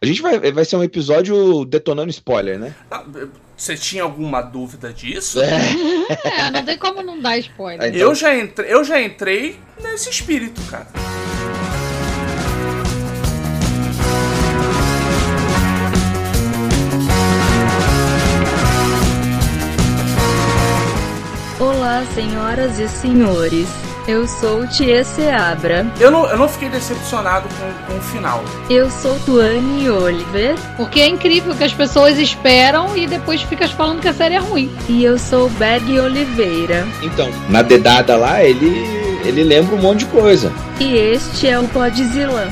A gente vai, vai ser um episódio detonando spoiler, né? Ah, Você tinha alguma dúvida disso? É, não tem como não dar spoiler. Aí- Eu, já entrei, eu já entrei nesse espírito, cara. Olá, senhoras e senhores. Eu sou Tia Seabra. Eu não, eu não fiquei decepcionado com, com o final. Eu sou Tuane Oliver. Porque é incrível que as pessoas esperam e depois ficas falando que a série é ruim. E eu sou Berg Oliveira. Então, na dedada lá, ele, ele lembra um monte de coisa. E este é o Podzilla.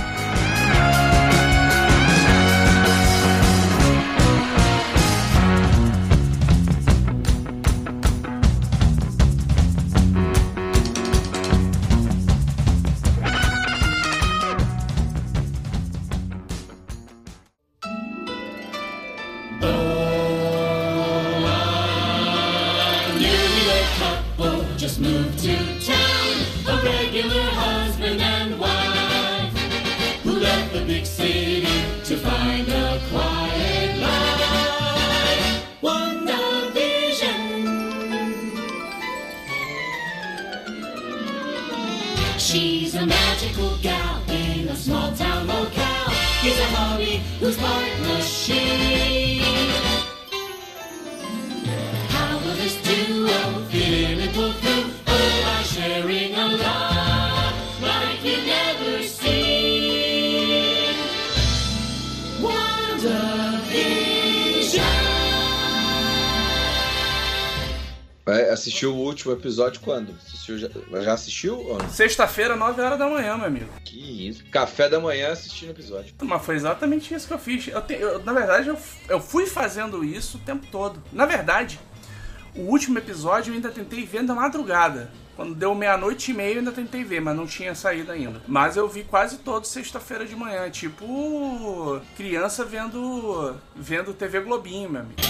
She's a magical gal in a small town locale. He's a hobby whose partner she. Assistir o último episódio quando? Assistiu, já, já assistiu? Sexta-feira, 9 horas da manhã, meu amigo. Que isso. Café da manhã assistindo o episódio. Mas foi exatamente isso que eu fiz. Eu te- eu- na verdade, eu, eu fui fazendo isso o tempo todo. Na verdade, o último episódio eu ainda tentei ver na madrugada. Quando deu meia-noite e meia, eu ainda tentei ver, mas não tinha saído ainda. Mas eu vi quase todo sexta-feira de manhã. Tipo, criança vendo, vendo TV Globinho, meu amigo.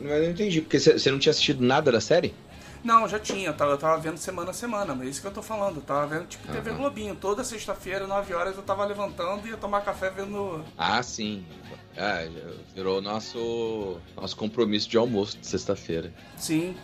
Mas eu não entendi, porque você não tinha assistido nada da série? Não, já tinha, eu tava, eu tava vendo semana a semana, mas é isso que eu tô falando. Eu tava vendo tipo TV Aham. Globinho. Toda sexta-feira, 9 horas, eu tava levantando e ia tomar café vendo. Ah, sim. Ah, já virou nosso, nosso compromisso de almoço de sexta-feira. Sim.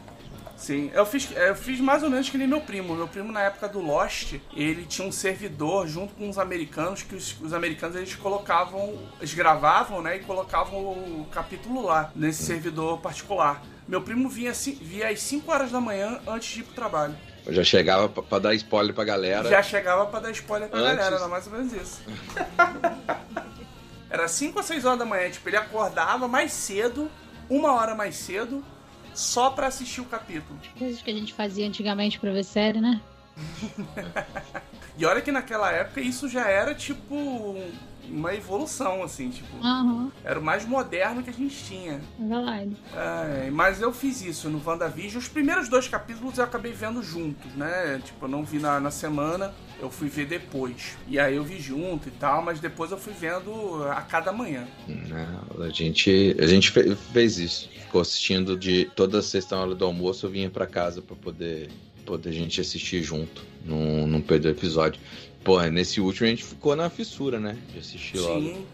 Sim, eu fiz, eu fiz mais ou menos que nem meu primo. Meu primo, na época do Lost, ele tinha um servidor junto com os americanos, que os, os americanos eles colocavam, eles gravavam, né, e colocavam o capítulo lá, nesse servidor particular. Meu primo vinha, via às 5 horas da manhã antes de ir pro trabalho. Eu já chegava pra, pra dar spoiler pra galera. Já chegava pra dar spoiler pra Antes. galera, era mais ou menos isso. era 5 ou 6 horas da manhã, tipo, ele acordava mais cedo, uma hora mais cedo, só pra assistir o capítulo. Coisas que a gente fazia antigamente pra ver série, né? E olha que naquela época isso já era tipo uma evolução, assim, tipo, Aham, era o mais moderno que a gente tinha. verdade. É, mas eu fiz isso no WandaVision. Os primeiros dois capítulos eu acabei vendo juntos, né? Tipo, eu não vi na, na semana, eu fui ver depois. E aí eu vi junto e tal, mas depois eu fui vendo a cada manhã. Não, a gente, a gente fe- fez isso. Ficou assistindo de toda sexta hora do almoço, eu vinha pra casa pra poder, poder a gente assistir junto. Não, não perder o episódio. Porra, nesse último a gente ficou na fissura, né? De assistir logo. Sim.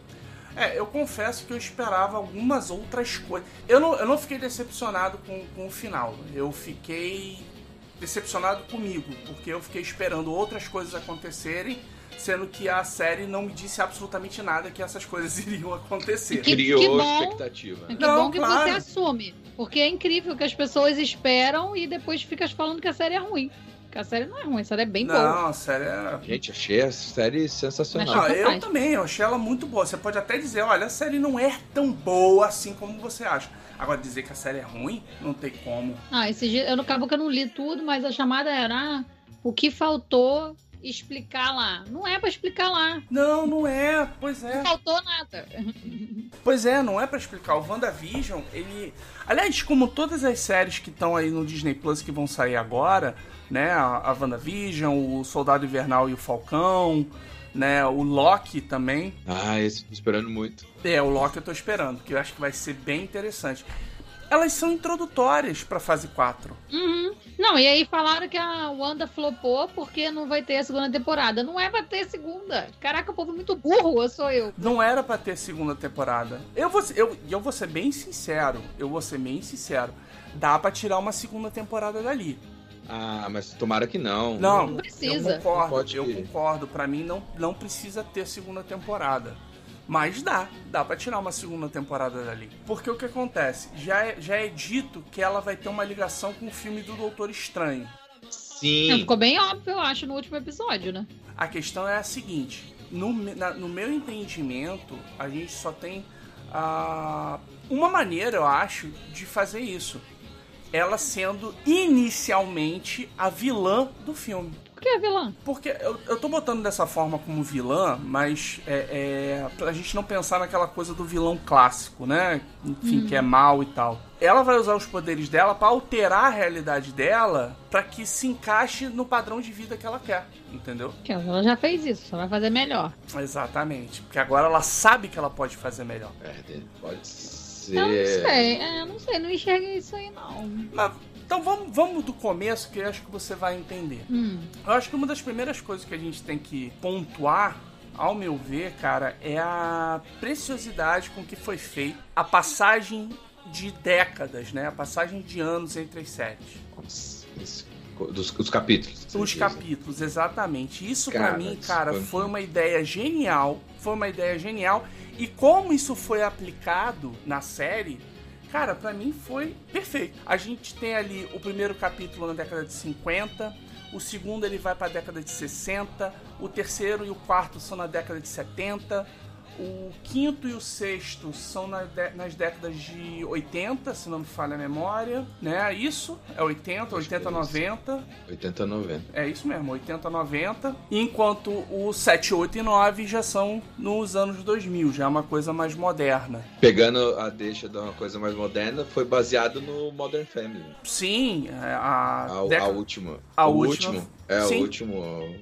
É, eu confesso que eu esperava algumas outras coisas. Eu não, eu não fiquei decepcionado com, com o final. Eu fiquei decepcionado comigo, porque eu fiquei esperando outras coisas acontecerem, sendo que a série não me disse absolutamente nada que essas coisas iriam acontecer. Que- Criou bom. expectativa. Que né? Não, bom que claro. você assume. Porque é incrível que as pessoas esperam e depois ficas falando que a série é ruim. Porque a série não é ruim, a série é bem boa. Não, a série é Gente, achei a série sensacional. Não, eu também, eu achei ela muito boa. Você pode até dizer, olha, a série não é tão boa assim como você acha. Agora, dizer que a série é ruim, não tem como. Ah, esse dia, eu acabo que eu não li tudo, mas a chamada era ah, o que faltou explicar lá. Não é pra explicar lá. Não, não é, pois é. Não faltou nada. Pois é, não é pra explicar. O WandaVision, ele. Aliás, como todas as séries que estão aí no Disney Plus que vão sair agora, né? A, a WandaVision, o Soldado Invernal e o Falcão, né? O Loki também. Ah, esse tô esperando muito. É, o Loki eu tô esperando, que eu acho que vai ser bem interessante. Elas são introdutórias pra fase 4. Uhum. Não, e aí falaram que a Wanda flopou porque não vai ter a segunda temporada. Não é pra ter segunda. Caraca, o povo é muito burro, ou sou eu? Não era pra ter segunda temporada. Eu vou, ser- eu, eu vou ser bem sincero. Eu vou ser bem sincero. Dá pra tirar uma segunda temporada dali. Ah, mas tomara que não. Não, Não precisa. Eu concordo, Pode eu concordo. Pra mim não, não precisa ter segunda temporada. Mas dá, dá pra tirar uma segunda temporada dali. Porque o que acontece? Já é, já é dito que ela vai ter uma ligação com o filme do Doutor Estranho. Sim. Ficou bem óbvio, eu acho, no último episódio, né? A questão é a seguinte: no, na- no meu entendimento, a gente só tem ah, uma maneira, eu acho, de fazer isso. Ela sendo inicialmente a vilã do filme. Por que é vilã? Porque eu, eu tô botando dessa forma como vilã, mas é, é pra gente não pensar naquela coisa do vilão clássico, né? Enfim, que é mal e tal. Ela vai usar os poderes dela pra alterar a realidade dela pra que se encaixe no padrão de vida que ela quer, entendeu? Que ela já fez isso, só vai fazer melhor. Exatamente. Porque agora ela sabe que ela pode fazer melhor. É, pode ser. Eu não sei, é, eu não sei, não enxerguei isso aí, não. Mas, então vamos, vamos do começo que eu acho que você vai entender. Hum, Eu acho que uma das primeiras coisas que a gente tem que pontuar, ao meu ver, cara, é a preciosidade com que foi feita a passagem de décadas, né? A passagem de anos entre as séries. Nossa, dos, os capítulos. Os capítulos, exatamente. Isso pra Cara, mim, cara, foi- foi uma ideia genial. Foi uma ideia genial. E como isso foi aplicado na série, cara, pra mim foi perfeito. A gente tem ali o primeiro capítulo na década de 50, o segundo ele vai pra década de 60, o terceiro e o quarto são na década de 70. O quinto e o sexto são na dé- nas décadas de 80, se não me falha a memória, né? Isso é 80, 80, 90. 80, 90. É isso mesmo, 80, 90. Enquanto o 7, 8 e 9 já são nos anos 2000, já é uma coisa mais moderna. Pegando a deixa de uma coisa mais moderna, foi baseado no Modern Family. Sim, é, a, A, a década- última. a o última- último. É, Sim. o último.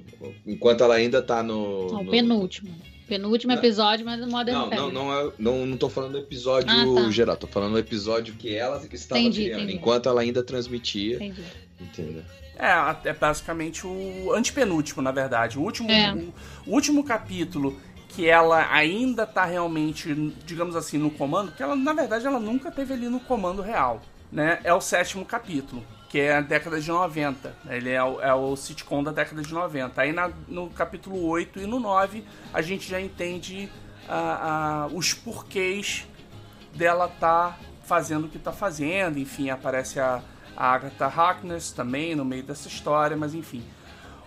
Enquanto ela ainda tá no. não, no- penúltimo. Penúltimo Não. episódio, mas no Modern Não, não, Family. não, é, não, não tô falando do episódio Ah, tá. geral, tô falando do episódio que ela estava Entendi, criando, entendi. enquanto ela ainda transmitia. Entendi. Entendeu? É, é basicamente o antepenúltimo, na verdade. O último, É. o, o último capítulo que ela ainda tá realmente, digamos assim, no comando, que ela, na verdade, ela nunca teve ali no comando real, né? É o sétimo capítulo, que é a década de 90. Ele é o, é o sitcom da década de 90. Aí na- no capítulo 8 e no 9, a gente já entende os porquês dela tá fazendo o que tá fazendo, enfim, aparece a, a Agatha Harkness também no meio dessa história, mas enfim.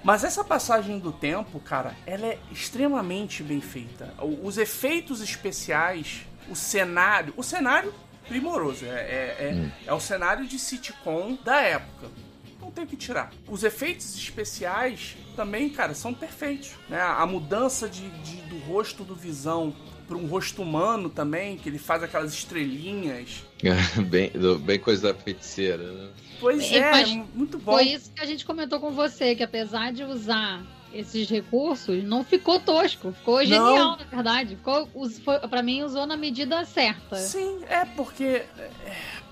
Mas essa passagem do tempo, cara, ela é extremamente bem feita. Os efeitos especiais, o cenário, o cenário primoroso, é, é, é, é o cenário de sitcom da época. Não tem o que tirar. Os efeitos especiais também, cara, são perfeitos. Né? A mudança de, de- do rosto do Visão para um rosto humano também, que ele faz aquelas estrelinhas. bem, bem coisa da feiticeira, né? Pois É, é, muito bom. Foi isso que a gente comentou com você, que apesar de usar esses recursos, não ficou tosco. Ficou genial, na verdade. Ficou, foi, pra mim, usou na medida certa. Sim, é porque. é,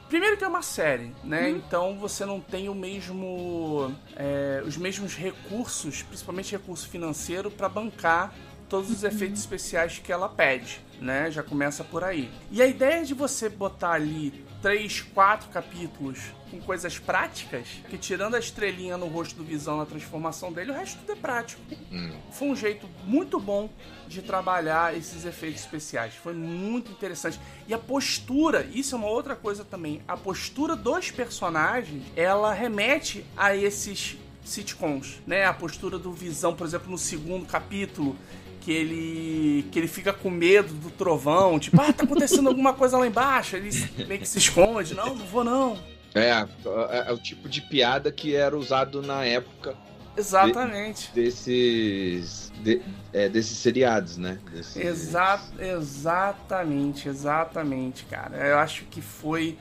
Primeiro que é uma série, né? Então você não tem o mesmo. é, os mesmos recursos, principalmente recurso financeiro, para bancar todos os efeitos especiais que ela pede, né? Já começa por aí. E a ideia de você botar ali três, quatro capítulos com coisas práticas, que tirando a estrelinha no rosto do Visão na transformação dele, o resto tudo é prático Hum. foi um jeito muito bom de trabalhar esses efeitos especiais. Foi muito interessante. E a postura, isso é uma outra coisa também. A postura dos personagens, ela remete a esses sitcoms, né? A postura do Visão, por exemplo, no segundo capítulo, que ele que ele fica com medo do trovão, tipo, ah, tá acontecendo alguma coisa lá embaixo, ele meio que se esconde, não, não vou não. É, é, é o tipo de piada que era usado na época Exatamente. desses, de- é, desses seriados, né? Desses- Exa exatamente, exatamente, cara. Eu acho que foi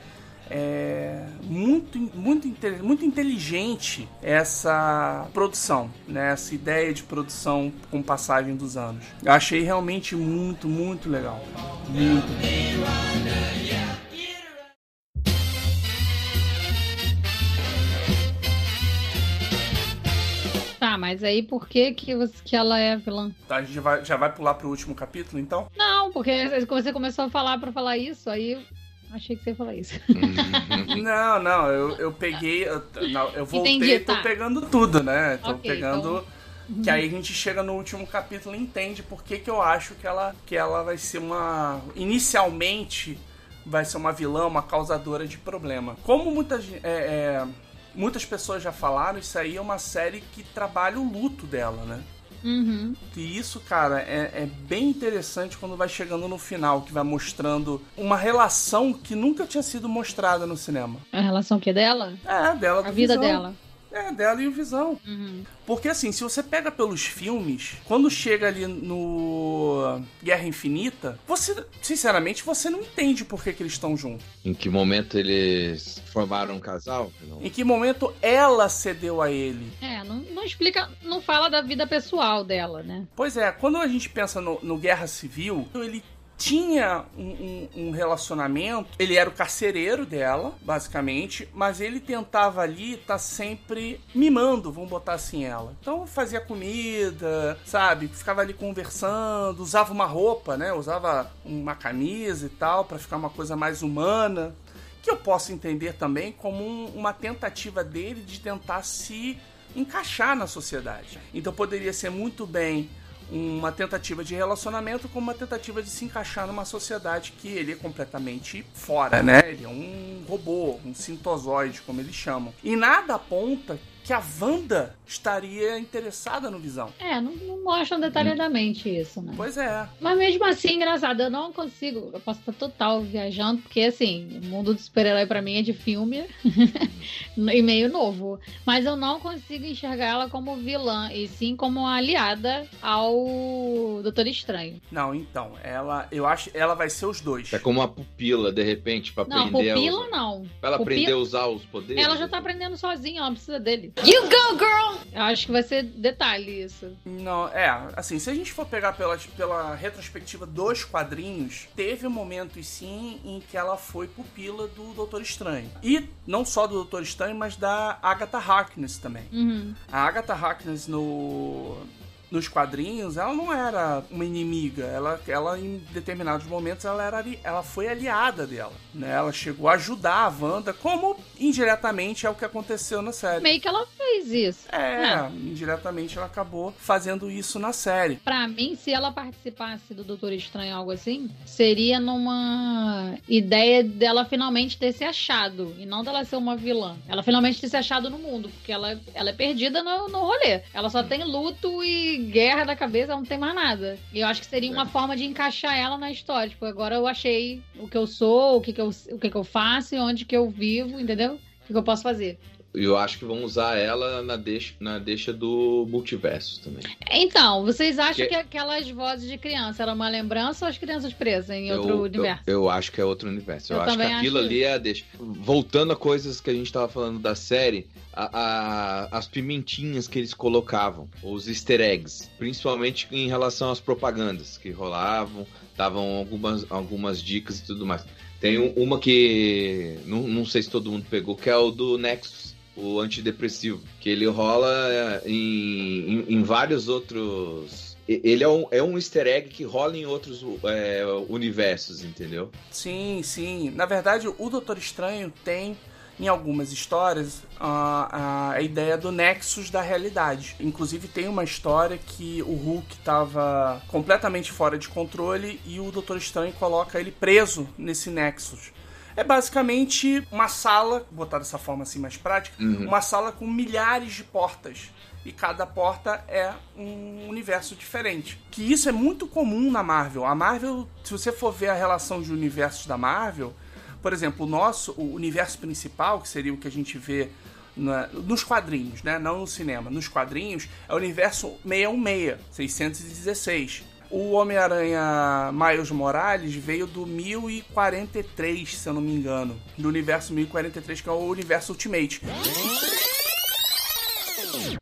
é, muito, muito, muito inteligente essa produção, né? Essa ideia de produção com passagem dos anos. Eu achei realmente muito, muito legal. Muito. Mas aí por que que, você- que ela é vilã? Tá, a gente vai, já vai pular pro último capítulo, então? Não, porque você começou a falar pra falar isso, aí achei que você ia falar isso. Não, não, eu, eu peguei. Eu, não, eu voltei Entendi, e tô tá. pegando tudo, né? Tô Ok, pegando. Que aí a gente chega no último capítulo e entende por que, que eu acho que ela, que ela vai ser uma. Inicialmente vai ser uma vilã, uma causadora de problema. Como muitas, é, é, muitas pessoas já falaram, isso aí é uma série que trabalha o luto dela, né? Uhum. E isso, cara, é, é bem interessante quando vai chegando no final, que vai mostrando uma relação que nunca tinha sido mostrada no cinema. A relação que é dela? É, dela A vida Visão. dela. É, dela e o Visão. Uhum. Porque assim, se você pega pelos filmes, quando chega ali no Guerra Infinita, você, sinceramente, você não entende por que, que eles estão juntos. Em que momento eles formaram um casal? Não. Em que momento ela cedeu a ele. É, não, não explica, não fala da vida pessoal dela, né? Pois é, quando a gente pensa no, no Guerra Civil, ele tinha um, um- um relacionamento, ele era o carcereiro dela, basicamente, mas ele tentava ali estar sempre mimando, vamos botar assim ela. Então fazia comida, sabe? Ficava ali conversando, usava uma roupa, né? Usava uma camisa e tal, pra ficar uma coisa mais humana. Que eu posso entender também como um- uma tentativa dele de tentar se encaixar na sociedade. Então poderia ser muito bem uma tentativa de relacionamento como uma tentativa de se encaixar numa sociedade que ele é completamente fora, né? Ele é um robô, um sintozoide, como eles chamam. E nada aponta que a Wanda estaria interessada no Visão. É, não, não mostram detalhadamente isso, né? Pois é. Mas mesmo assim, engraçado, eu não consigo. Eu posso estar total viajando, porque assim, o mundo do super-herói pra mim é de filme e meio novo. Mas eu não consigo enxergar ela como vilã, e sim como aliada ao Doutor Estranho. Não, então, ela, eu acho, ela vai ser os dois. É como uma pupila, de repente, pra Não, aprender a pupila usar. não. Pra ela Pupila- aprender a usar os poderes. Ela já tá aprendendo sozinha, ela não precisa dele. You go, girl! Eu acho que vai ser detalhe isso. Não, é, assim, se a gente for pegar pela, pela retrospectiva dos quadrinhos, teve momentos sim em que ela foi pupila do Doutor Estranho. E não só do Doutor Estranho, mas da Agatha Harkness também. Uhum. A Agatha Harkness no nos quadrinhos, ela não era uma inimiga. Ela, ela em determinados momentos, ela, era, ela foi aliada dela. Né? Ela chegou a ajudar a Wanda, como indiretamente é o que aconteceu na série. Meio que ela fez isso. É, Não. indiretamente ela acabou fazendo isso na série. Pra mim, se ela participasse do Doutor Estranho algo assim, seria numa ideia dela finalmente ter se achado. E não dela ser uma vilã. Ela finalmente ter se achado no mundo. Porque ela, ela é perdida no, no rolê. Ela só tem luto e guerra da cabeça, não tem mais nada. E eu acho que seria uma forma de encaixar ela na história. Tipo, agora eu achei o que eu sou, o que, que, eu, o que, que eu faço e onde que eu vivo, entendeu? O que, que eu posso fazer. E eu acho que vão usar ela na deixa, na deixa do multiverso também. Então, vocês acham Que- que aquelas vozes de criança eram uma lembrança ou as crianças presas em outro eu, universo? Eu, eu acho que é outro universo. Eu, Eu acho que aquilo acho ali é a deixa. Voltando a coisas que a gente tava falando da série, a- as pimentinhas que eles colocavam, os easter eggs, principalmente em relação às propagandas que rolavam, davam algumas, algumas dicas e tudo mais. Tem um- uma que não, não sei se todo mundo pegou, que é o do Nexus. O antidepressivo, que ele rola é, em, em, em vários outros. Ele é um, é um easter egg que rola em outros é, universos, entendeu? Sim, sim. Na verdade, o Doutor Estranho tem, em algumas histórias, a, a ideia do nexus da realidade. Inclusive, tem uma história que o Hulk estava completamente fora de controle e o Doutor Estranho coloca ele preso nesse nexus. É basicamente uma sala, botar dessa forma assim mais prática, Uhum. uma sala com milhares de portas. E cada porta é um universo diferente. Que isso é muito comum na Marvel. A Marvel, se você for ver a relação de universos da Marvel, por exemplo, o nosso, o universo principal, que seria o que a gente vê na- nos quadrinhos, né? Não no cinema. Nos quadrinhos, é o universo 616, 616. O Homem-Aranha Miles Morales veio do 1043, se eu não me engano. Do universo 1043, que é o universo Ultimate.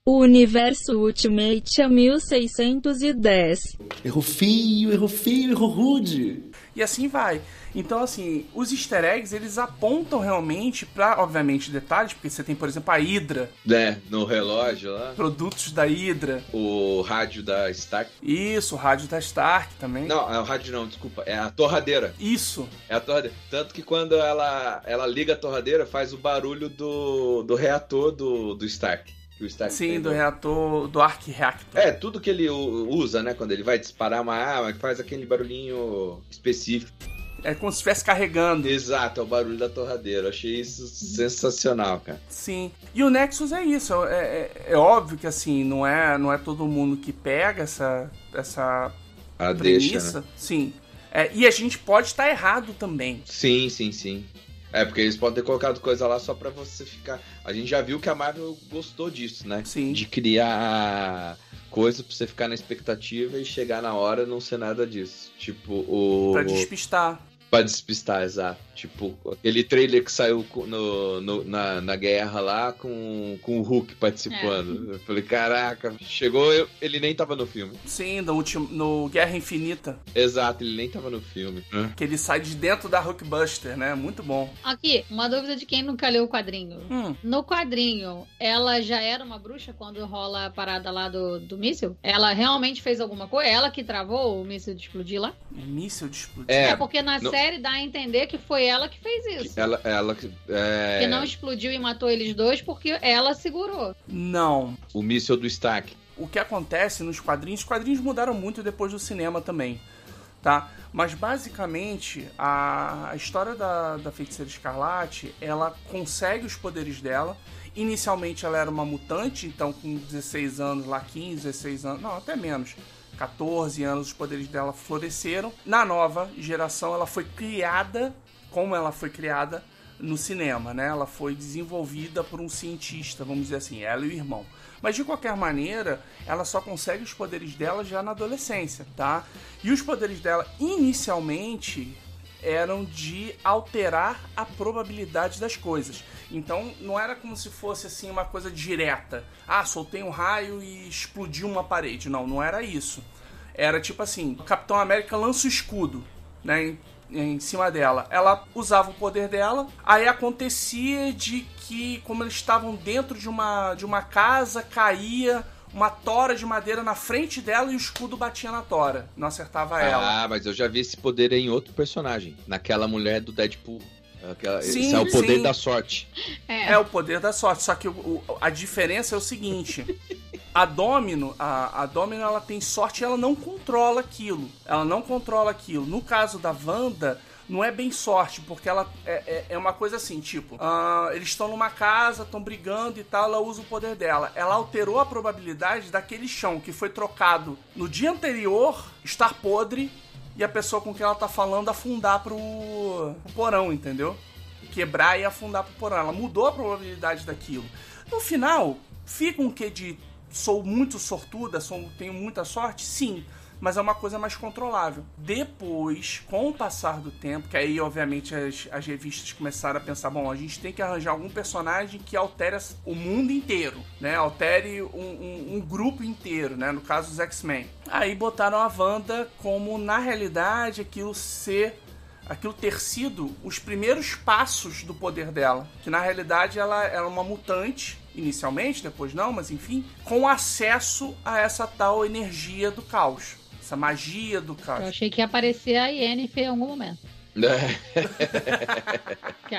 O universo Ultimate é 1610. Errou feio, errou feio, errou rude. E assim vai. Então, assim, os easter eggs, eles apontam realmente pra, obviamente, detalhes, porque você tem, por exemplo, a Hydra, Né, no relógio lá. produtos da Hydra, O rádio da Stark. isso, o rádio da Stark também. Não, é o rádio não, desculpa. É a torradeira. Isso, É a torradeira. Tanto que quando ela, ela liga a torradeira, faz o barulho do, do reator do, do Stark. Sim, tem do reator, do Arc Reactor. É, tudo que ele usa, né? Quando ele vai disparar uma arma, faz aquele barulhinho específico. É como se estivesse carregando. Exato, é o barulho da torradeira. Eu achei isso sensacional, cara. Sim. E o Nexus é isso. É, é- é óbvio que assim, não é, não é todo mundo que pega essa, essa A premissa. deixa, né? Sim. É, e a gente pode estar errado também. Sim, sim, sim. É, porque eles podem ter colocado coisa lá só pra você ficar. A gente já viu que a Marvel gostou disso, né? Sim. De criar coisa pra você ficar na expectativa e chegar na hora e não ser nada disso. Tipo, o. Pra despistar. Pra despistar, exato. Tipo, aquele trailer que saiu no, no- na, na guerra lá com, com o Hulk participando. Eu falei, caraca, chegou, eu- ele nem tava no filme. Sim, no, último, no Guerra Infinita. Exato, ele nem tava no filme. Que ele sai de dentro da Hulkbuster, né? Muito bom. Aqui, uma dúvida de quem nunca leu o quadrinho. Hum, No quadrinho, ela já era uma bruxa quando rola a parada lá do, do míssil? Ela realmente fez alguma coisa? Ela que travou o míssil de explodir lá? míssil de explodir. É, É, porque na série dá a entender que foi ela que fez isso. Ela, ela é, Que não explodiu e matou eles dois porque ela segurou. Não. o míssil do Stark. o que acontece nos quadrinhos, os quadrinhos mudaram muito depois do cinema também, tá? Mas basicamente a, a história da, da feiticeira escarlate, ela consegue os poderes dela. Inicialmente ela era uma mutante, então com 16 anos, lá 15, 16 anos, não, até menos. 14 anos os poderes dela floresceram. Na nova geração ela foi criada, como ela foi criada no cinema, né? Ela foi desenvolvida por um cientista, vamos dizer assim, ela e o irmão. Mas de qualquer maneira, ela só consegue os poderes dela já na adolescência, tá? E os poderes dela inicialmente eram de alterar a probabilidade das coisas. Então não era como se fosse assim uma coisa direta. Ah, soltei um raio e explodiu uma parede. Não, não era isso. Era tipo assim, o Capitão América lança o escudo, né, em, em cima dela. Ela usava o poder dela, aí acontecia de que como eles estavam dentro de uma de uma casa, caía uma tora de madeira na frente dela e o escudo batia na tora, não acertava ela. Ah, mas eu já vi esse poder em outro personagem. Naquela mulher do Deadpool. Aquela, Sim, esse é o poder sim. da sorte. É, É o poder da sorte, só que o- o- a diferença é o seguinte: a Domino, a, a Domino ela tem sorte e ela não controla aquilo. Ela não controla aquilo. No caso da Wanda, não é bem sorte, porque ela é, é- é uma coisa assim, tipo, ah, eles estão numa casa, estão brigando e tal, ela usa o poder dela. Ela alterou a probabilidade daquele chão que foi trocado no dia anterior estar podre e a pessoa com quem ela tá falando afundar pro, pro porão, entendeu? quebrar e afundar pro porão. Ela mudou a probabilidade daquilo. No final, fica um quê de sou muito sortuda, sou, tenho muita sorte? Sim. Mas é uma coisa mais controlável. Depois, com o passar do tempo, que aí, obviamente, as, as revistas começaram a pensar: bom, a gente tem que arranjar algum personagem que altere o mundo inteiro, né? Altere um, um- um grupo inteiro, né? No caso, os X-Men. Aí botaram a Wanda como, na realidade, aquilo ser aquilo ter sido os primeiros passos do poder dela. Que na realidade ela era uma mutante, inicialmente, depois não, mas enfim, com acesso a essa tal energia do caos. Essa magia do eu caos. achei que ia aparecer a Yennefer em algum momento.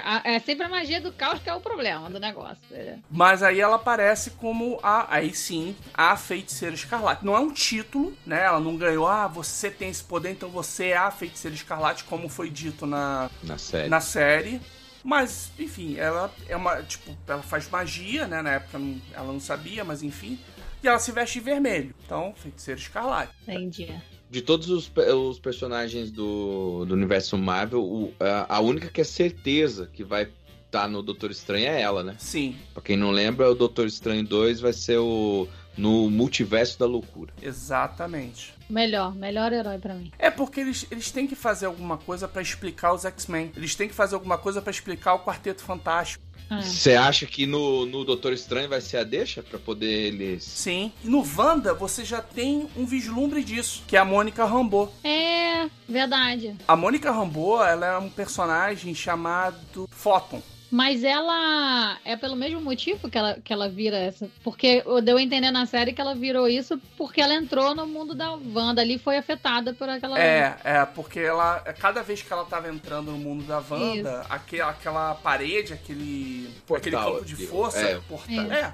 A- É sempre a magia do caos que é o problema do negócio. é. Mas aí ela aparece como a. Aí sim, a feiticeira escarlate. Não é um título, né? Ela não ganhou, ah, você tem esse poder, então você é a feiticeira escarlate, como foi dito na, Na série. na série. Mas, enfim, ela é uma. Tipo, ela faz magia, né? Na época ela não sabia, mas enfim. E ela se veste de vermelho. Então, feiticeira escarlate. Entendi. De todos os, os personagens do, do universo Marvel, o- a, a única que é certeza que vai estar no Doutor Estranho é ela, né? Sim, Pra quem não lembra, o Doutor Estranho 2 vai ser o no Multiverso da Loucura. exatamente. Melhor, melhor herói pra mim. É porque eles, eles têm que fazer alguma coisa pra explicar os X-Men. Eles têm que fazer alguma coisa pra explicar o Quarteto Fantástico. É. Você acha que no, no Doutor Estranho vai ser a deixa pra poder eles. Sim. E no Wanda, você já tem um vislumbre disso, que é a Mônica Rambeau. É, verdade. A Mônica Rambeau, ela é um personagem chamado Photon. Mas ela é pelo mesmo motivo que ela, que ela vira essa. Porque eu deu a entender na série que ela virou isso porque ela entrou no mundo da Wanda ali e foi afetada por aquela. É, é, porque ela. Cada vez que ela tava entrando no mundo da Wanda, aquela, aquela parede, aquele. Portal, aquele campo de força, É. portal. É. É.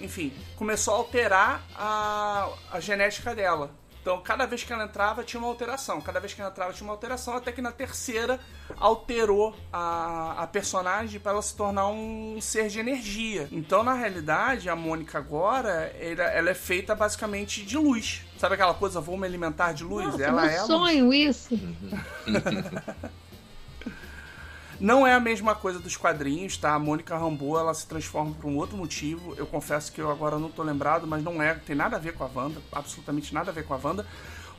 Enfim, começou a alterar a, a genética dela. Então, cada vez que ela entrava, tinha uma alteração. Cada vez que ela entrava, tinha uma alteração. Até que na terceira, alterou a, a personagem para ela se tornar um ser de energia. Então, na realidade, a Mônica agora, ela, ela é feita basicamente de luz. Sabe aquela coisa, vou me alimentar de luz? Nossa, ela é luz. sonho isso. Não é a mesma coisa dos quadrinhos, tá? A Mônica Rambeau, ela se transforma por um outro motivo. Eu confesso que eu agora não tô lembrado, mas não é, tem nada a ver com a Wanda, absolutamente nada a ver com a Wanda.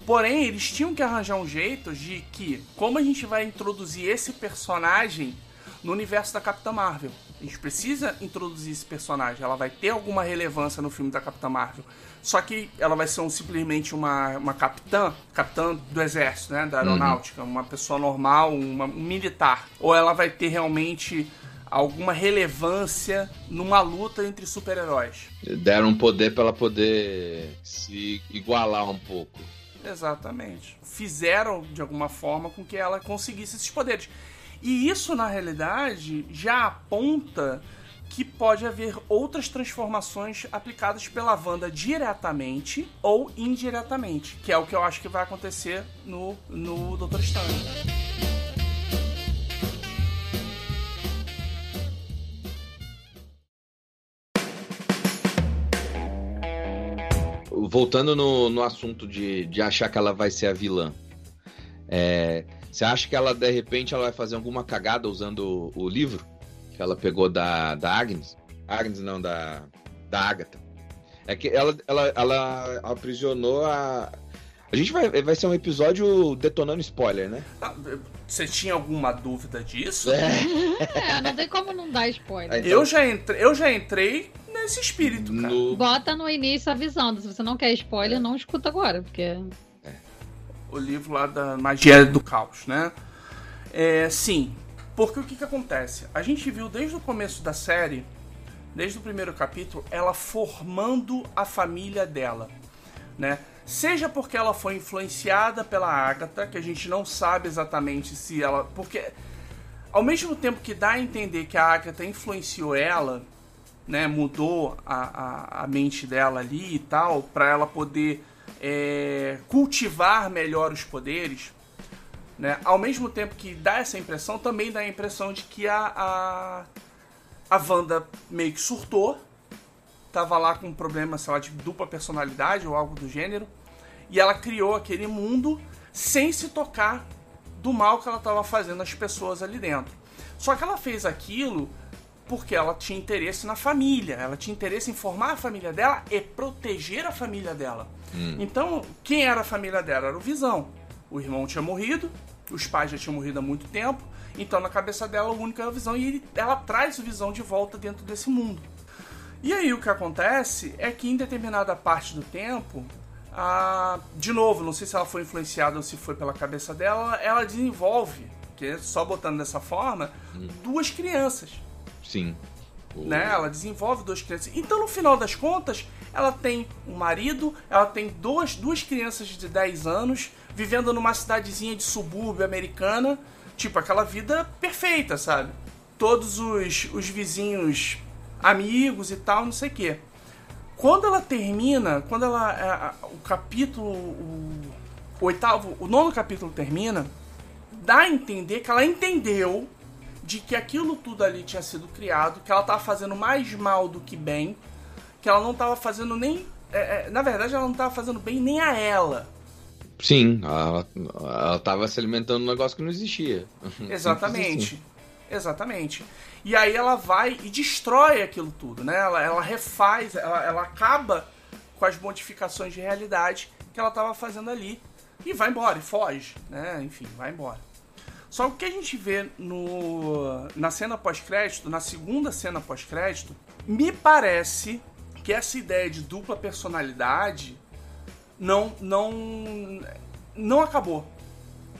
Porém, eles tinham que arranjar um jeito de que, como a gente vai introduzir esse personagem no universo da Capitã Marvel? A gente precisa introduzir esse personagem, ela vai ter alguma relevância no filme da Capitã Marvel. Só que ela vai ser um- simplesmente uma, uma capitã, capitã do exército, né, da aeronáutica, uma pessoa normal, uma, um militar. Ou ela vai ter realmente alguma relevância numa luta entre super-heróis. Deram um poder pra ela poder se igualar um pouco. Exatamente. Fizeram de alguma forma com que ela conseguisse esses poderes. E isso, na realidade, já aponta que pode haver outras transformações aplicadas pela Wanda diretamente ou indiretamente, que é o que eu acho que vai acontecer no, no Doutor Estranho. Voltando no, no assunto de, de achar que ela vai ser a vilã. é, você acha que ela, de repente, ela vai fazer alguma cagada usando o, o livro que ela pegou da, da Agnes? Agnes não, da, da Agatha. É que ela, ela, ela aprisionou a. A gente vai, vai ser um episódio detonando spoiler, né? Ah, Você tinha alguma dúvida disso? É, não tem como não dar spoiler. Aí- Eu, já entrei, eu já entrei nesse espírito, cara. No, Bota no início avisando. Se você não quer spoiler, não escuta agora, porque. O livro lá da magia do caos, né? É, sim, porque o que, que acontece? A gente viu desde o começo da série, desde o primeiro capítulo, ela formando a família dela, né? Seja porque ela foi influenciada pela Agatha, que a gente não sabe exatamente se ela. Porque ao mesmo tempo que dá a entender que a Agatha influenciou ela, né, mudou a, a, a mente dela ali e tal, para ela poder é, cultivar melhor os poderes, né, ao mesmo tempo que dá essa impressão, também dá a impressão de que a, a, a Wanda meio que surtou, tava lá com um problema, sei lá, de dupla personalidade ou algo do gênero, e ela criou aquele mundo sem se tocar do mal que ela estava fazendo às pessoas ali dentro. Só que ela fez aquilo porque ela tinha interesse na família, ela tinha interesse em formar a família dela e proteger a família dela. Então, quem era a família dela? Era o Visão. O irmão tinha morrido, os pais já tinham morrido há muito tempo, então na cabeça dela o único era o Visão e ela traz o Visão de volta dentro desse mundo. E aí o que acontece é que em determinada parte do tempo, a... de novo, não sei se ela foi influenciada ou se foi pela cabeça dela, ela desenvolve, que é só botando dessa forma, duas crianças sim. Né? Ela desenvolve duas crianças. Então, no final das contas, ela tem um marido, ela tem duas, duas crianças de 10 anos, vivendo numa cidadezinha de subúrbio americana, tipo aquela vida perfeita, sabe? Todos os, os vizinhos amigos e tal, não sei o quê. Quando ela termina, quando ela. a- a- o capítulo. O oitavo. O nono capítulo termina, dá a entender que ela entendeu de que aquilo tudo ali tinha sido criado, que ela tava fazendo mais mal do que bem, que ela não tava fazendo nem. é, é, na verdade, ela não tava fazendo bem nem a ela. Sim, ela, ela tava se alimentando de um negócio que não existia. Exatamente. assim. Exatamente. E aí ela vai e destrói aquilo tudo, né? Ela, ela refaz, ela, ela acaba com as modificações de realidade que ela estava fazendo ali e vai embora, e foge, né? Enfim, vai embora. Só que o que a gente vê no, na cena pós-crédito, na segunda cena pós-crédito, me parece que essa ideia de dupla personalidade não, não, não acabou.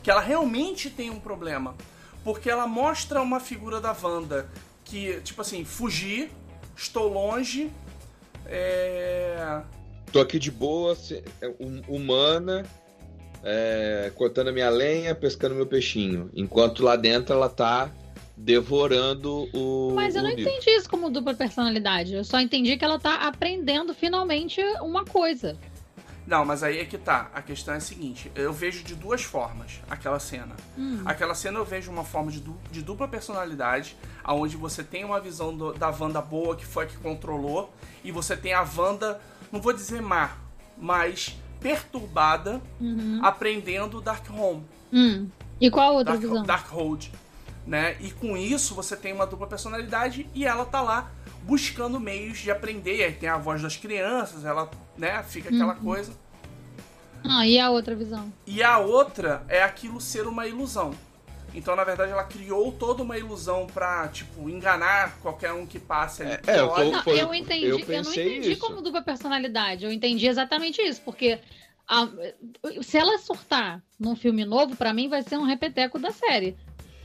Que ela realmente tem um problema. Porque ela mostra uma figura da Wanda que, tipo assim, fugir, estou longe, é... Tô aqui de boa, é, hum- humana, é, cortando a minha lenha, pescando meu peixinho. Enquanto lá dentro ela tá devorando o. Mas eu não livro. entendi isso como dupla personalidade. Eu só entendi que ela tá aprendendo finalmente uma coisa. Não, mas aí é que tá. A questão é a seguinte: eu vejo de duas formas aquela cena. Aquela cena eu vejo uma forma de, du- de dupla personalidade, aonde você tem uma visão do- da Wanda boa, que foi a que controlou, e você tem a Wanda, não vou dizer má, mas perturbada, aprendendo Dark Home. Hum. E qual outra Dark, visão? Darkhold, né? E com isso você tem uma dupla personalidade e ela tá lá buscando meios de aprender. E aí tem a voz das crianças, ela, né, fica aquela Uhum. coisa. Ah, e a outra visão? E a outra é aquilo ser uma ilusão. Então, na verdade, ela criou toda uma ilusão pra, tipo, enganar qualquer um que passe ali. É, eu tô- Não, foi- eu entendi, eu eu, não pensei entendi isso. como dupla personalidade. Eu entendi exatamente isso, porque a- se ela surtar num filme novo, pra mim vai ser um repeteco da série.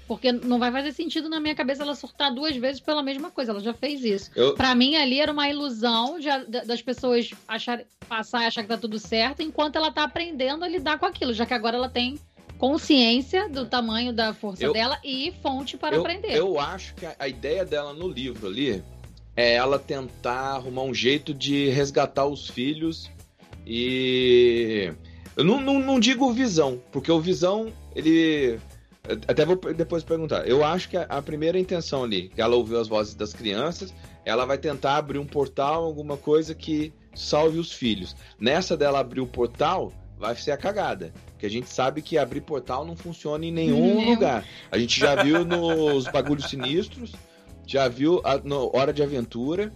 Porque não vai fazer sentido na minha cabeça ela surtar duas vezes pela mesma coisa. Ela já fez isso. Eu- Pra mim, ali era uma ilusão de da- das pessoas achar, passar e achar que tá tudo certo, enquanto ela tá aprendendo a lidar com aquilo, já que agora ela tem consciência do tamanho da força Eu- dela e fonte para eu, aprender. eu acho que a, a ideia dela no livro ali é ela tentar arrumar um jeito de resgatar os filhos e. Eu não, não, não digo visão, porque o visão, ele. Até vou depois perguntar. Eu acho que a, a primeira intenção ali, que ela ouviu as vozes das crianças, ela vai tentar abrir um portal, alguma coisa que salve os filhos. Nessa dela abrir o portal, vai ser a cagada. Porque a gente sabe que abrir portal não funciona em nenhum Nenhum. lugar. A gente já viu nos bagulhos sinistros, já viu a- no Hora de Aventura.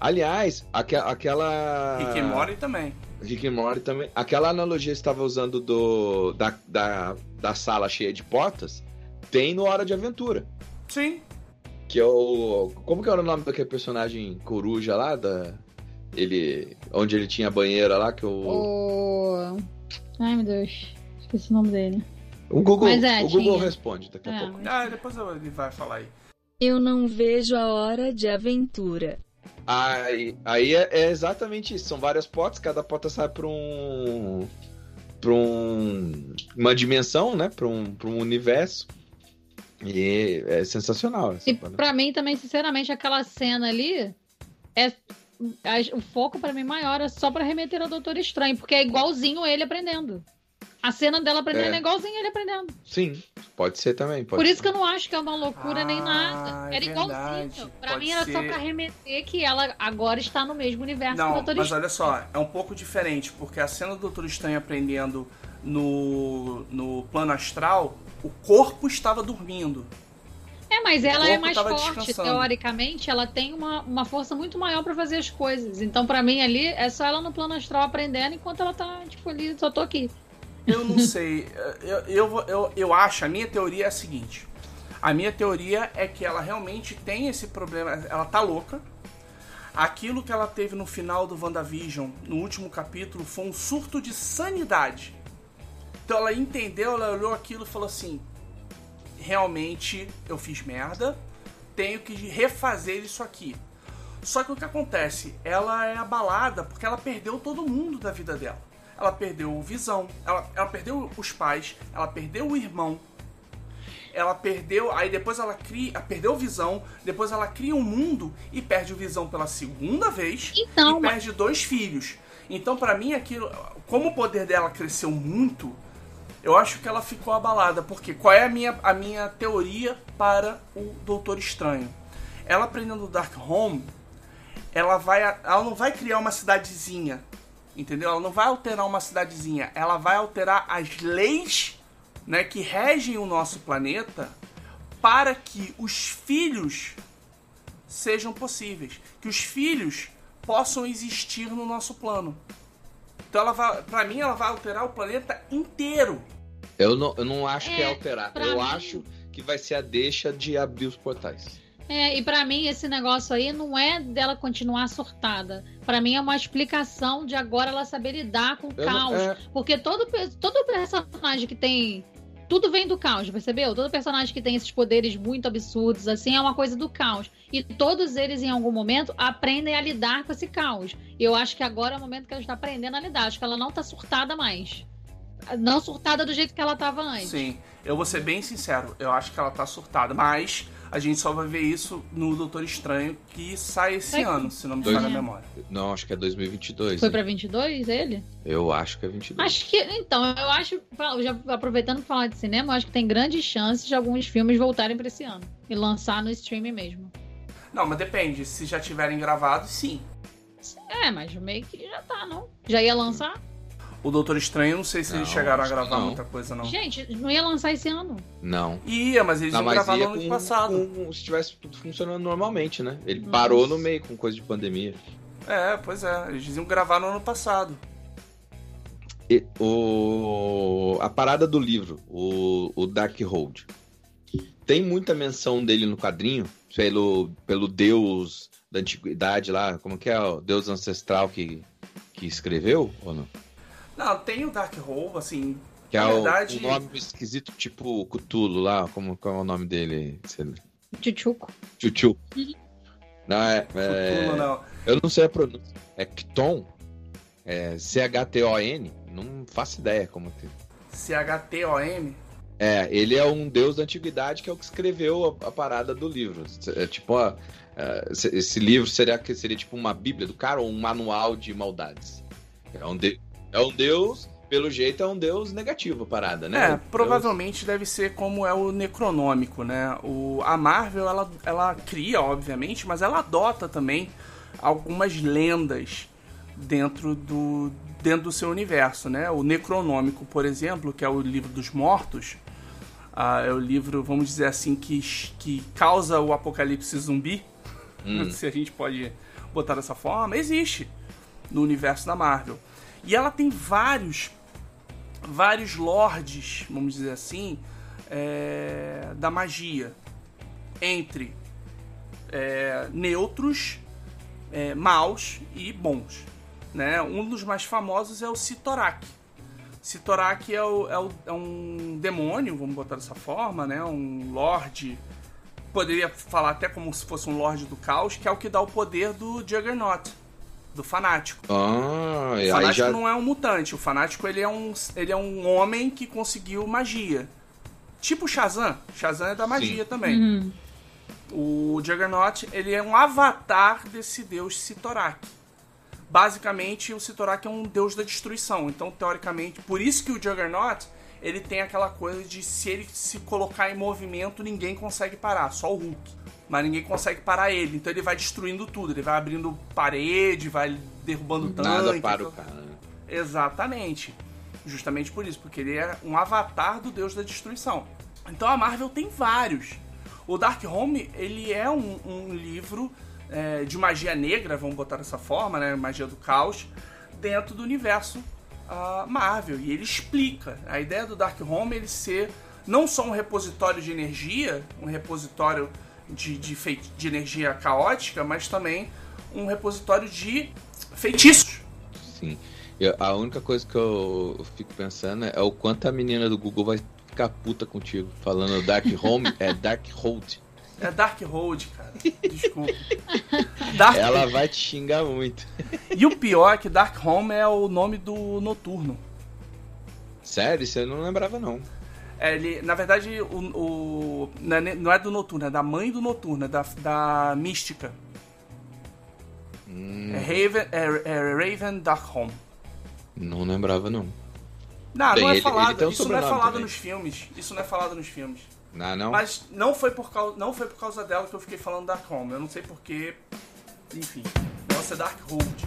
Aliás, aque- aquela. Rick and Morty também. Rick and Morty também. Aquela analogia que você estava usando do, da, da, da sala cheia de portas, tem no Hora de Aventura. Sim. Que é o. Como que era o nome daquele personagem coruja lá? Da, ele. Onde ele tinha a banheira lá, que o. O... Ai, meu Deus. Esqueci o nome dele. O Google, é, o Google tinha. responde daqui a É, pouco. mas- Ah, depois eu- ele vai falar aí. Eu não vejo a hora de aventura. Aí, aí é, é exatamente isso. São várias portas, cada porta sai para um. para um, uma dimensão, né? Para um, pra um universo. E é sensacional. Essa E pra mim também, sinceramente, aquela cena ali é a- o foco pra mim maior é só pra remeter ao Doutor Estranho, porque é igualzinho ele aprendendo. A cena dela aprendendo É. é, igualzinho ele aprendendo. Sim, pode ser também. Pode Por ser. isso que eu não acho que é uma loucura nem Ah, nada. é Era igualzinho. verdade. Pra Pode mim era só ser. pra remeter que ela agora está no mesmo universo que o Não, Doutor mas Estranho. olha só, é um pouco diferente, porque a cena do Doutor Estranho aprendendo no, no plano astral, o corpo estava dormindo. É, mas ela é mais forte, teoricamente, ela tem uma, uma força muito maior pra fazer as coisas. Então, pra mim, ali, é só ela no plano astral aprendendo, enquanto ela tá, tipo, ali, só tô aqui. Eu não sei, eu, eu, eu, eu acho, a minha teoria é a seguinte. A minha teoria é que ela realmente tem esse problema, ela tá louca. Aquilo que ela teve no final do WandaVision, no último capítulo, foi um surto de sanidade. Então ela entendeu, ela olhou aquilo e falou assim: realmente eu fiz merda, tenho que refazer isso aqui. Só que o que acontece? Ela é abalada porque ela perdeu todo mundo da vida dela. Ela perdeu o Visão, ela, ela perdeu os pais, ela perdeu o irmão, ela perdeu. Aí depois ela cria. Perdeu o Visão, depois ela cria um mundo e perde o Visão pela segunda vez Então, e perde dois filhos. Então, pra mim, aquilo. Como o poder dela cresceu muito, eu acho que ela ficou abalada. Porque qual é a minha, a minha teoria para o Doutor Estranho? Ela aprendendo o Dark Home, ela vai. Ela não vai criar uma cidadezinha. Entendeu? Ela não vai alterar uma cidadezinha. Ela vai alterar as leis né, que regem o nosso planeta para que os filhos sejam possíveis. Que os filhos possam existir no nosso plano. Então ela vai, para mim ela vai alterar o planeta inteiro. Eu não, eu não acho que é É, alterar. Eu mim- acho que vai ser a deixa de abrir os portais. É, e pra mim esse negócio aí não é dela continuar surtada. Pra mim é uma explicação de agora ela saber lidar com o Eu não- caos. é, Porque todo, todo personagem que tem. Tudo vem do caos, percebeu? Todo personagem que tem esses poderes muito absurdos, assim, é uma coisa do caos. E todos eles, em algum momento, aprendem a lidar com esse caos. E eu acho que agora é o momento que ela está aprendendo a lidar. Acho que ela não tá surtada mais. Não surtada do jeito que ela tava antes. Sim, eu vou ser bem sincero, eu acho que ela tá surtada, mas a gente só vai ver isso no Doutor Estranho, que sai esse Vai- ano, se não me falha a memória. não, acho que é 2022. Foi né? pra 22 ele? Eu acho que é 22. Acho que. Então, eu acho. Já aproveitando pra falar de cinema, eu acho que tem grandes chances de alguns filmes voltarem pra esse ano. E lançar no streaming mesmo. Não, mas depende, se já tiverem gravado, sim. É, mas meio que já tá, não? Já ia lançar? O Doutor Estranho, não sei se Não, eles chegaram a gravar não. muita coisa, não. Gente, não ia lançar esse ano. Não. Ia, mas eles Não, mas gravar no ano com, passado. com- se tivesse tudo funcionando normalmente, né? Ele Nossa. parou no meio com coisa de pandemia. É, pois é, eles iam gravar no ano passado. E o, a parada do livro, o, o Darkhold, tem muita menção dele no quadrinho, pelo, pelo deus da antiguidade lá, como que é o deus ancestral que, que escreveu, ou não? Não, tem o Dark Hole, assim. Que é Na o, verdade- um nome esquisito, tipo Cthulhu lá, como qual é o nome dele? Sei lá. Tchutchuco. Chuchu. Não, é, é- Cthulhu, não. Eu não sei a pronúncia. É Cton? É C-H-T-O-N? Não faço ideia como que. C-H-T-O-M. É, ele é um deus da antiguidade que é o que escreveu a, a parada do livro. É tipo, ó, é, esse- livro seria que seria tipo uma bíblia do cara ou um manual de maldades. É um, de- é um deus, pelo jeito é um deus negativo a parada, né? É, Deus- provavelmente deve ser como é o Necronômico, né? O, a Marvel, ela, ela cria, obviamente, mas ela adota também algumas lendas dentro do, dentro do seu universo, né? O Necronômico, por exemplo, que é o livro dos mortos, ah, é o livro, vamos dizer assim, que, que causa o apocalipse zumbi, Hum. se a gente pode botar dessa forma, existe no universo da Marvel. E ela tem vários vários lords, vamos dizer assim, é, da magia. Entre é, neutros, é, maus e bons. Né? Um dos mais famosos é o Sitorak. Sitorak é, o- é o- é um demônio, vamos botar dessa forma, né? um lorde. Poderia falar até como se fosse um lorde do caos, que é o que dá o poder do Juggernaut, do fanático. Ah, O e aí fanático já. não é um mutante. O fanático ele é um, ele é um homem que conseguiu magia. Tipo Shazam. Shazam é da magia também. Uhum. O Juggernaut ele é um avatar desse deus Sitorak. Basicamente, o Sitorak é um deus da destruição. Então, teoricamente, por isso que o Juggernaut ele tem aquela coisa de se ele se colocar em movimento, ninguém consegue parar, só o Hulk. Mas ninguém consegue parar ele. Então ele vai destruindo tudo. Ele vai abrindo parede, vai derrubando tanque. Nada para o então- cara. Exatamente. Justamente por isso, porque ele é um avatar do deus da destruição. Então a Marvel tem vários. O Dark Home, ele é um, um livro é, de magia negra, vamos botar dessa forma, né? Magia do caos, dentro do universo ah, Marvel. E ele explica. A ideia do Dark Home é ele ser não só um repositório de energia, um repositório de, de, fei- de energia caótica, mas também um repositório de feitiços. Sim. Eu- a única coisa que eu, eu fico pensando é o quanto a menina do Google vai ficar puta contigo. Falando Dark Home, é Dark Hold. É Dark Road, cara. Desculpa. Dark... Ela vai te xingar muito. E o pior é que Dark Home é o nome do noturno. Sério, isso eu não lembrava, não. É, ele, na verdade, o, o- não, é, não é do noturno, é da mãe do noturno, é da, da mística. Hum, É, Raven, é, é Raven Darkholme. não lembrava, não. Não, Bem, não é ele- falado. ele um isso não é falado também. nos filmes. Isso não é falado nos filmes. Ah, não? Mas não foi por causa, não foi por causa dela que eu fiquei falando Darkholme. Eu não sei porquê. Enfim, negócio é Darkhold.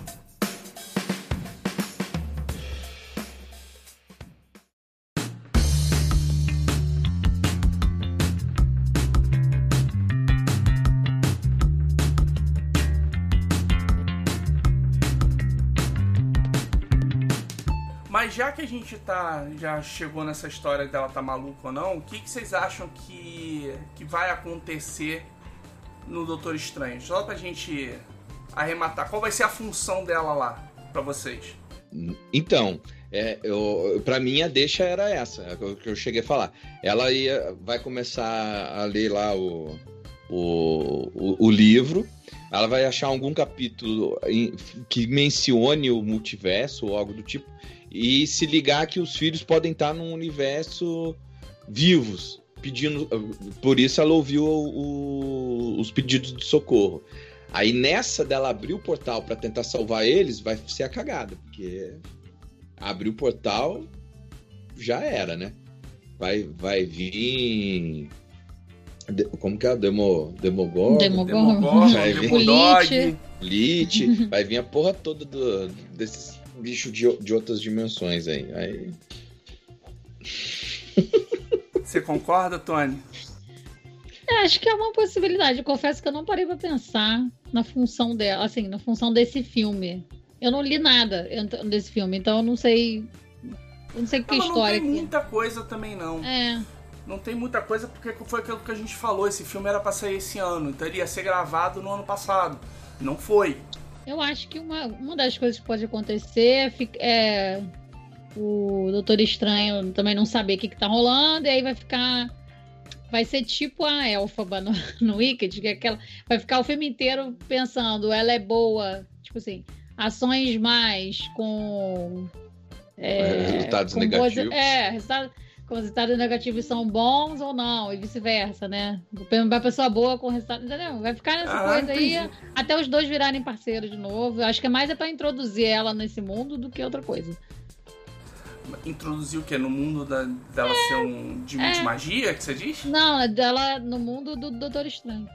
Já que a gente tá. já chegou nessa história dela tá maluca ou não, o que, que vocês acham que, que vai acontecer no Doutor Estranho? Só pra gente arrematar. Qual vai ser a função dela lá, pra vocês? Então, é, pra mim a deixa era essa, é o que eu cheguei a falar. Ela ia, vai começar a ler lá o, o, o, o livro, ela vai achar algum capítulo que mencione o multiverso ou algo do tipo, e se ligar que os filhos podem estar num universo vivos, pedindo. Por isso ela ouviu o- o- os pedidos de socorro. Aí nessa dela abrir o portal pra tentar salvar eles, vai ser a cagada, porque abrir o portal já era, né? Vai, vai vir. Como que é? Demo, Demogorgon? Demogorgon. Demogorgon, Vai vir. Demodog. Lit, vai vir a porra toda do, desses bichos de, de outras dimensões aí. aí. Você concorda, Tony? É, acho que é uma possibilidade. Eu confesso que eu não parei pra pensar na função dela, assim, na função desse filme. Eu não li nada desse filme, então eu não sei. Eu não sei que Não, mas história não tem que. muita coisa também, não. É, Não tem muita coisa porque foi aquilo que a gente falou. Esse filme era pra sair esse ano, então ele ia ser gravado no ano passado. Não foi. Eu acho que uma, uma das coisas que pode acontecer é, é o Doutor Estranho também não saber o que, que tá rolando, e aí vai ficar. Vai ser tipo a Elfaba no, no Wicked, que é aquela. Vai ficar o filme inteiro pensando, ela é boa. Tipo assim, ações mais com. É, resultados com negativos. boas- é, resultados, com resultados negativos são bons ou não, e vice-versa, né? Vai pessoa boa com resultado. Entendeu? Vai ficar nessa Ah, coisa aí entendi. até os dois virarem parceiros de novo. Eu acho que é mais é pra introduzir ela nesse mundo do que outra coisa. Introduzir o quê? No mundo da- dela ser um de, de é. magia, que você diz? Não, é dela no mundo do Doutor Estranho.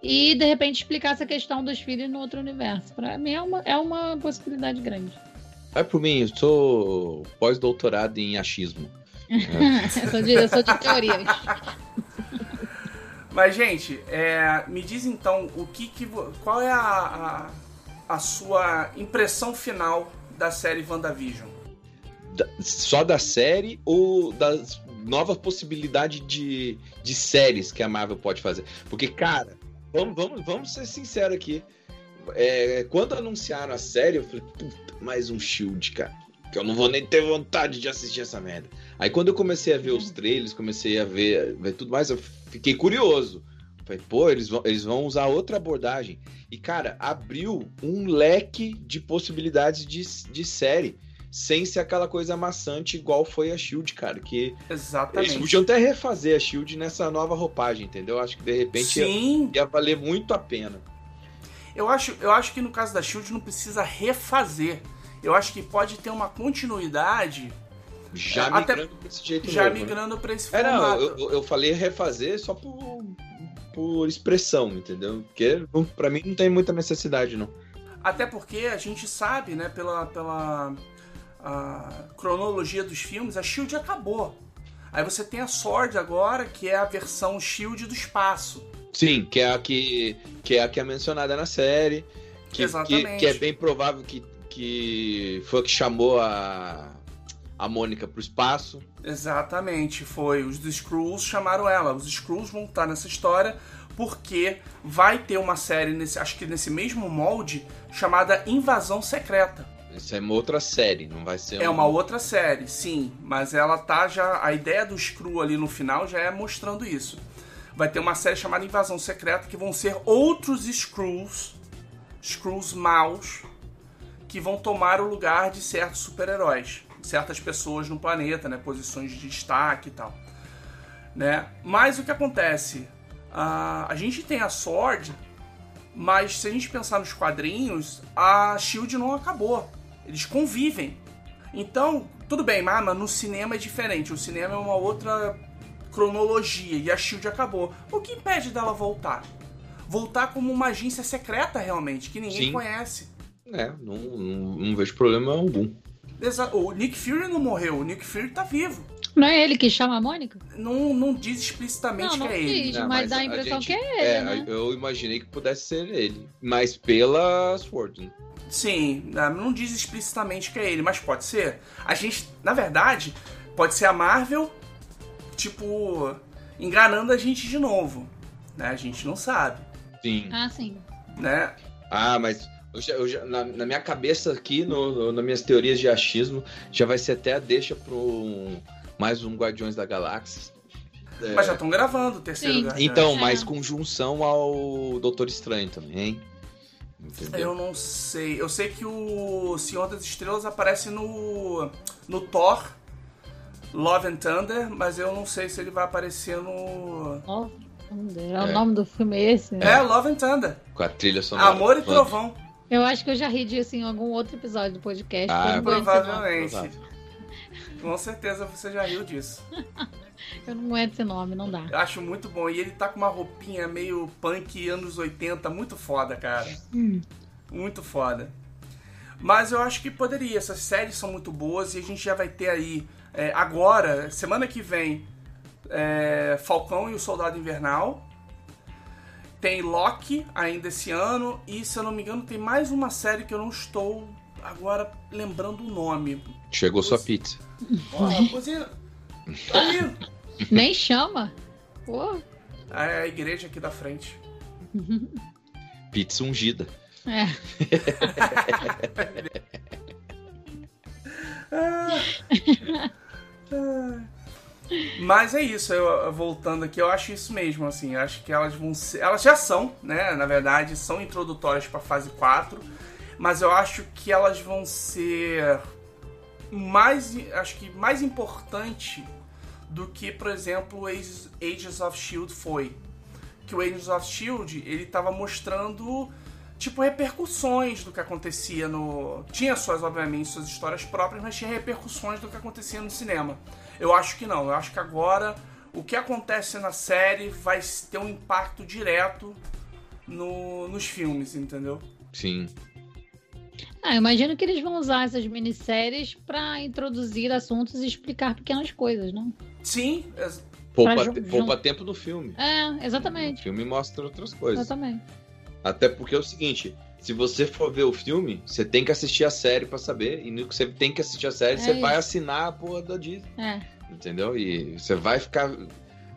E de repente explicar essa questão dos filhos no outro universo. Pra mim é uma, é uma possibilidade grande. Vai por mim, eu sou pós-doutorado em achismo. eu, sou de, eu sou de teorias. Mas, gente, é, me diz então o que, que qual é a, a, a sua impressão final da série WandaVision? Da- só da série ou das novas possibilidades de, de séries que a Marvel pode fazer? Porque, cara, vamos, vamos, vamos ser sinceros aqui. É, quando anunciaram a série, eu falei, puta, mais um Shield, cara. Que eu não vou nem ter vontade de assistir essa merda. Aí quando eu comecei a ver os trailers, comecei a ver, ver tudo mais, eu fiquei curioso. Falei, pô, eles vão, eles vão usar outra abordagem. E, cara, abriu um leque de possibilidades de, de série. Sem ser aquela coisa amassante igual foi a Shield, cara. Que eles Exatamente. podiam até refazer a Shield nessa nova roupagem, entendeu? Acho que de repente ia, Sim, ia valer muito a pena. eu acho, eu acho que no caso da Shield não precisa refazer. Eu acho que pode ter uma continuidade Já É, até- migrando pra esse jeito já novo, né? migrando pra esse É, não, formato. eu, eu- eu falei refazer só por, por expressão, entendeu? Porque pra mim não tem muita necessidade, não. Até porque a gente sabe, né, pela, pela a cronologia dos filmes, a Shield acabou. Aí você tem a Sword agora, que é a versão Shield do espaço. Sim, que é a que, que, é, a que é mencionada na série. Que, que, Exatamente. que é bem provável que, que foi a que chamou a, a Mônica pro espaço. Exatamente, foi. Os Skrulls chamaram ela. Os Skrulls vão estar nessa história porque vai ter uma série, nesse, acho que nesse mesmo molde, chamada Invasão Secreta. Isso é uma outra série, não vai ser É um- uma outra série, sim, mas ela tá já. A ideia do Skrull ali no final já é mostrando isso. Vai ter uma série chamada Invasão Secreta que vão ser outros Skrulls, Skrulls maus, que vão tomar o lugar de certos super-heróis, certas pessoas no planeta, né? Posições de destaque e tal. Né? Mas o que acontece? Ah, a gente tem a Sword, mas se a gente pensar nos quadrinhos, a Shield não acabou. Eles convivem. Então, tudo bem, mas mas no cinema é diferente. O cinema é uma outra cronologia e a Shield acabou. O que impede dela voltar? Voltar como uma agência secreta realmente, que ninguém Sim. conhece. É, não, não, não vejo problema algum. Exa- O Nick Fury não morreu, o Nick Fury tá vivo. Não é ele que chama a Mônica? Não, não diz explicitamente Não, não que é ele. diz. É, mas dá a impressão gente- que é ele, né? Eu imaginei que pudesse ser ele. Mas pela Sword. né? Sim, né, não diz explicitamente que é ele, mas pode ser. A gente, na verdade, pode ser a Marvel, tipo, enganando a gente de novo. Né? A gente não sabe, Sim. Ah, sim. né? Ah, mas eu já- eu já- na, na minha cabeça aqui, no, no- nas minhas teorias de achismo, já vai ser até a deixa pro um- mais um Guardiões da Galáxia. É, Mas já estão gravando o terceiro Sim. Guardiões. Então, É. mais conjunção ao Doutor Estranho também, hein? Entendeu? Eu não sei. Eu sei que o Senhor das Estrelas aparece no. no Thor Love and Thunder, mas eu não sei se ele vai aparecer no. Ó, É, É. o nome do filme é esse? É, Love and Thunder. Com a trilha sonora. Amor e Trovão. Eu acho que eu já ri disso em algum outro episódio do podcast. Ah. Provavelmente. Com certeza você já riu disso. Eu não aguento esse nome, não dá. Eu acho muito bom. E ele tá com uma roupinha meio punk anos 80, muito foda, cara. Hum. Muito foda. Mas eu acho que poderia. Essas séries são muito boas e a gente já vai ter aí. é, agora, semana que vem, é, Falcão e o Soldado Invernal. Tem Loki ainda esse ano. E se eu não me engano, tem mais uma série que eu não estou agora lembrando o nome. Chegou sua pizza. Porra, cozinha. Aí, Nem chama. Pô, a igreja aqui da frente. Pizza ungida. é. Mas é isso, eu, voltando aqui, eu acho isso mesmo, assim, acho que elas vão ser. Elas já são, né? Na verdade, são introdutórias pra fase 4. Mas eu acho que elas vão ser mais. Acho que mais importante do que, por exemplo, Ages, Ages of Shield foi. Que o Ages of Shield, ele tava mostrando tipo repercussões do que acontecia no. Tinha suas, obviamente, suas histórias próprias, mas tinha repercussões do que acontecia no cinema. Eu acho que não. Eu acho que agora o que acontece na série vai ter um impacto direto no, nos filmes, entendeu? Sim. Ah, eu imagino que eles vão usar essas minisséries pra introduzir assuntos e explicar pequenas coisas, não? Sim, ex- Poupa, te- poupa tempo no filme. É, O exatamente. filme mostra outras coisas. Exatamente. Até porque é o seguinte, se você for ver o filme, você tem que assistir a série pra saber. E no que você tem que assistir a série, É você vai isso. assinar a porra da Disney. É. Entendeu? E você vai ficar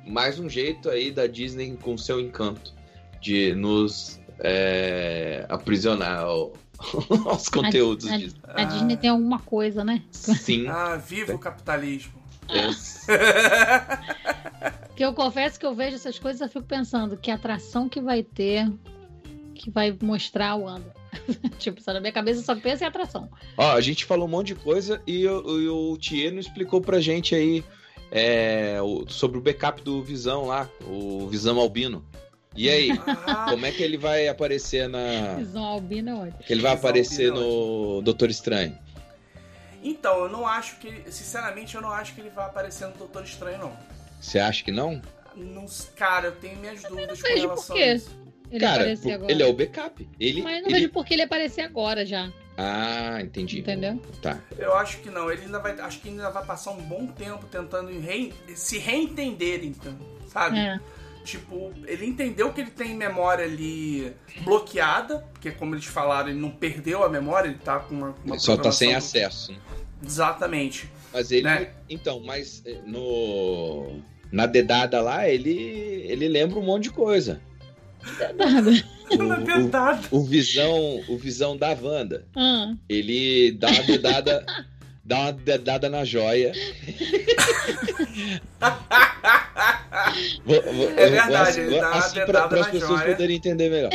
mais um jeito aí da Disney com seu encanto de nos é, aprisionar ao- aos conteúdos a- Disney. A Disney tem alguma coisa, né? Sim. ah, viva o capitalismo. é- Que eu confesso que eu vejo essas coisas e eu fico pensando que atração que vai ter que vai mostrar o Wanda. tipo, sabe, na minha cabeça eu só pensa em atração. Ó, a gente falou um monte de coisa e, o- e o Thier não explicou pra gente aí é, o- sobre o backup do Visão lá, o Visão Albino. E aí, Ah, como é que ele vai aparecer na. Visão albina é ótimo. Que ele vai Visão aparecer Albino é no Doutor Estranho? então, eu não acho que. Sinceramente, eu não acho que ele vai aparecer no Doutor Estranho, não. Você acha que não? Não- cara, eu tenho minhas dúvidas com relação por quê. a isso. Ele Cara, aparecer por- agora. ele é o backup. Ele, Mas eu não ele- vejo por que ele aparecer agora já. Ah, entendi. Entendeu? Tá. Eu acho que não. Ele ainda vai. Acho que ainda vai passar um bom tempo tentando rei- se reentender, então. Sabe? É. Tipo, ele entendeu que ele tem memória ali bloqueada, porque como eles falaram, ele não perdeu a memória, ele tá com uma, uma Ele só tá sem acesso. Exatamente. Mas ele. Né? Então, mas eh, no. Na dedada lá, ele. ele lembra um monte de coisa. O, Na o- verdade. o visão, o visão da Wanda. Ah, Ele dá uma dedada. dá uma dedada na joia. Vou- vou- É verdade, vou- ele dá uma assim, pra- dedada para as na pessoas joia. poderem entender melhor.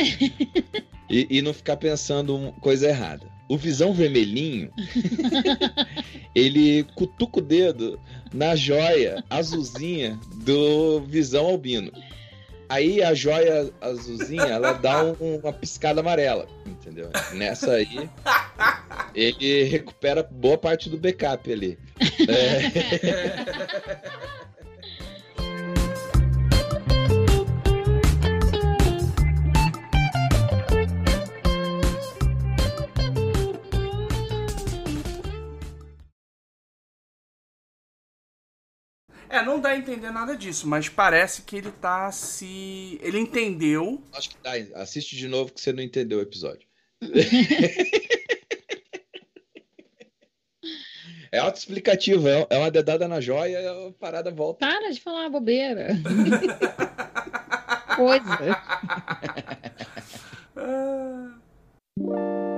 E, e não ficar pensando coisa errada. O visão vermelhinho, ele cutuca o dedo na joia azulzinha do visão albino. Aí a joia azulzinha, ela dá um- uma piscada amarela, entendeu? Nessa aí, ele recupera boa parte do backup ali. É, É, não dá a entender nada disso, mas parece que ele tá se. Ele entendeu. Acho que dá, Assiste de novo que você não entendeu o episódio. é autoexplicativo, é, é uma dedada na joia, a parada volta. Para de falar bobeira. Coisa. Ah.